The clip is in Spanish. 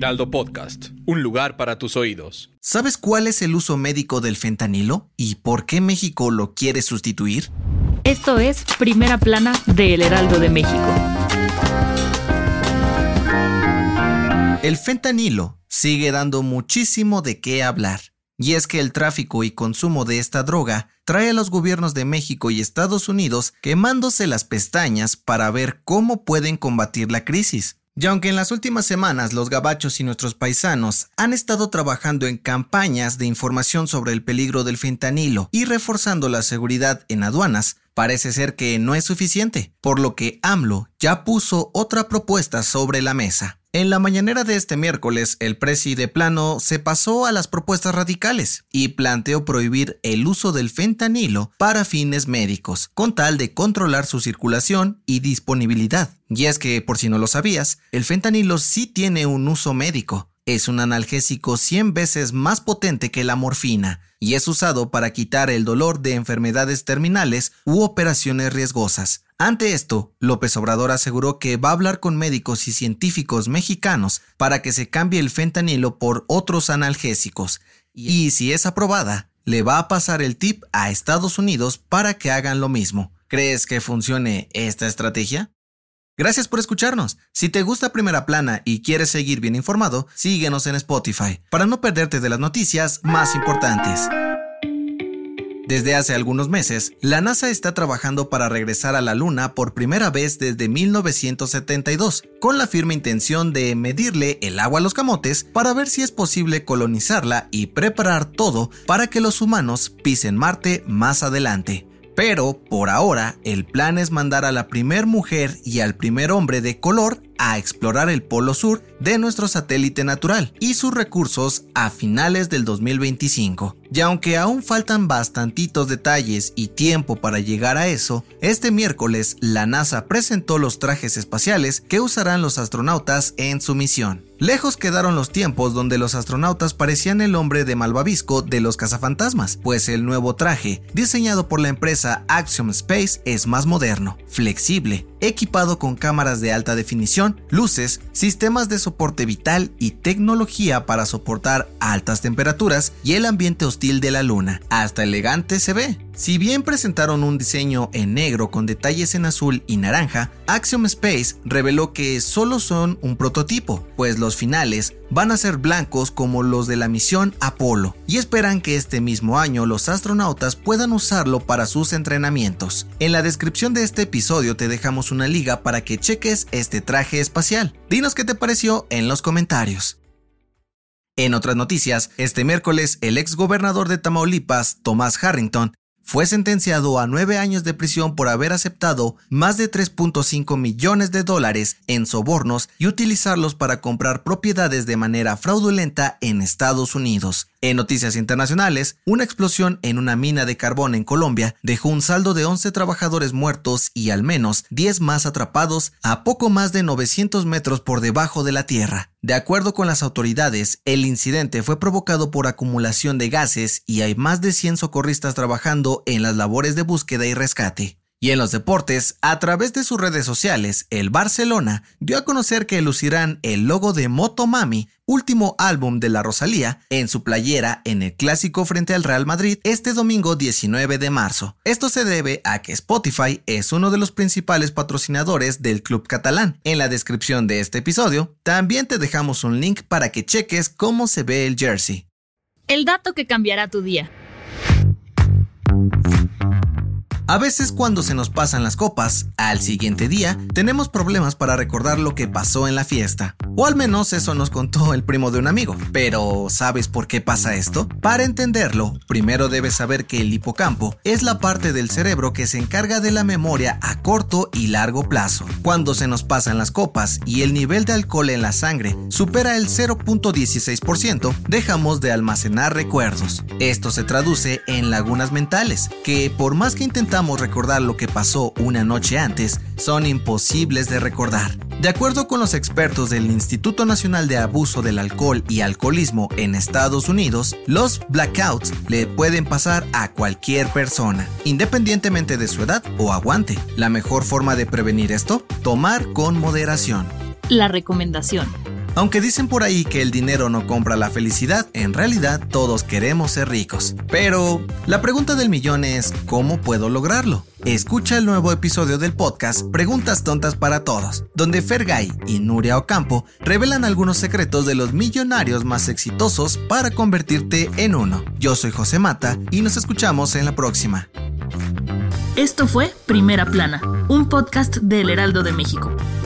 Heraldo Podcast, un lugar para tus oídos. ¿Sabes cuál es el uso médico del fentanilo y por qué México lo quiere sustituir? Esto es Primera Plana de El Heraldo de México. El fentanilo sigue dando muchísimo de qué hablar. Y es que el tráfico y consumo de esta droga trae a los gobiernos de México y Estados Unidos quemándose las pestañas para ver cómo pueden combatir la crisis. Y aunque en las últimas semanas los gabachos y nuestros paisanos han estado trabajando en campañas de información sobre el peligro del fentanilo y reforzando la seguridad en aduanas, parece ser que no es suficiente, por lo que AMLO ya puso otra propuesta sobre la mesa. En la mañanera de este miércoles, el presi de plano se pasó a las propuestas radicales y planteó prohibir el uso del fentanilo para fines médicos, con tal de controlar su circulación y disponibilidad. Y es que, por si no lo sabías, el fentanilo sí tiene un uso médico. Es un analgésico 100 veces más potente que la morfina y es usado para quitar el dolor de enfermedades terminales u operaciones riesgosas. Ante esto, López Obrador aseguró que va a hablar con médicos y científicos mexicanos para que se cambie el fentanilo por otros analgésicos. Y si es aprobada, le va a pasar el tip a Estados Unidos para que hagan lo mismo. ¿Crees que funcione esta estrategia? Gracias por escucharnos. Si te gusta Primera Plana y quieres seguir bien informado, síguenos en Spotify para no perderte de las noticias más importantes. Desde hace algunos meses, la NASA está trabajando para regresar a la Luna por primera vez desde 1972, con la firme intención de medirle el agua a los camotes para ver si es posible colonizarla y preparar todo para que los humanos pisen Marte más adelante. Pero, por ahora, el plan es mandar a la primer mujer y al primer hombre de color a explorar el polo sur de nuestro satélite natural y sus recursos a finales del 2025. Y aunque aún faltan bastantitos detalles y tiempo para llegar a eso, este miércoles la NASA presentó los trajes espaciales que usarán los astronautas en su misión. Lejos quedaron los tiempos donde los astronautas parecían el hombre de malvavisco de los cazafantasmas, pues el nuevo traje, diseñado por la empresa Axiom Space, es más moderno, flexible, equipado con cámaras de alta definición, luces, sistemas de soporte vital y tecnología para soportar altas temperaturas y el ambiente hostil de la Luna. Hasta elegante se ve. Si bien presentaron un diseño en negro con detalles en azul y naranja, Axiom Space reveló que solo son un prototipo, pues los finales van a ser blancos como los de la misión Apolo, y esperan que este mismo año los astronautas puedan usarlo para sus entrenamientos. En la descripción de este episodio te dejamos una liga para que cheques este traje espacial. Dinos qué te pareció en los comentarios. En otras noticias, este miércoles el ex gobernador de Tamaulipas, Tomás Harrington, fue sentenciado a nueve años de prisión por haber aceptado más de 3.5 millones de dólares en sobornos y utilizarlos para comprar propiedades de manera fraudulenta en Estados Unidos. En noticias internacionales, una explosión en una mina de carbón en Colombia dejó un saldo de 11 trabajadores muertos y al menos 10 más atrapados a poco más de 900 metros por debajo de la tierra. De acuerdo con las autoridades, el incidente fue provocado por acumulación de gases y hay más de 100 socorristas trabajando en las labores de búsqueda y rescate. Y en los deportes, a través de sus redes sociales, el Barcelona dio a conocer que lucirán el logo de Motomami, último álbum de la Rosalía, en su playera en el clásico frente al Real Madrid este domingo 19 de marzo. Esto se debe a que Spotify es uno de los principales patrocinadores del club catalán. En la descripción de este episodio, también te dejamos un link para que cheques cómo se ve el jersey. El dato que cambiará tu día. A veces cuando se nos pasan las copas, al siguiente día tenemos problemas para recordar lo que pasó en la fiesta. O al menos eso nos contó el primo de un amigo. Pero, ¿sabes por qué pasa esto? Para entenderlo, primero debes saber que el hipocampo es la parte del cerebro que se encarga de la memoria a corto y largo plazo. Cuando se nos pasan las copas y el nivel de alcohol en la sangre supera el 0.16%, dejamos de almacenar recuerdos. Esto se traduce en lagunas mentales, que por más que intentamos recordar lo que pasó una noche antes, son imposibles de recordar. De acuerdo con los expertos del Instituto Nacional de Abuso del Alcohol y Alcoholismo en Estados Unidos, los blackouts le pueden pasar a cualquier persona, independientemente de su edad o aguante. La mejor forma de prevenir esto, tomar con moderación. La recomendación. Aunque dicen por ahí que el dinero no compra la felicidad, en realidad todos queremos ser ricos. Pero la pregunta del millón es, ¿cómo puedo lograrlo? Escucha el nuevo episodio del podcast Preguntas Tontas para Todos, donde Fergay y Nuria Ocampo revelan algunos secretos de los millonarios más exitosos para convertirte en uno. Yo soy José Mata y nos escuchamos en la próxima. Esto fue Primera Plana, un podcast del Heraldo de México.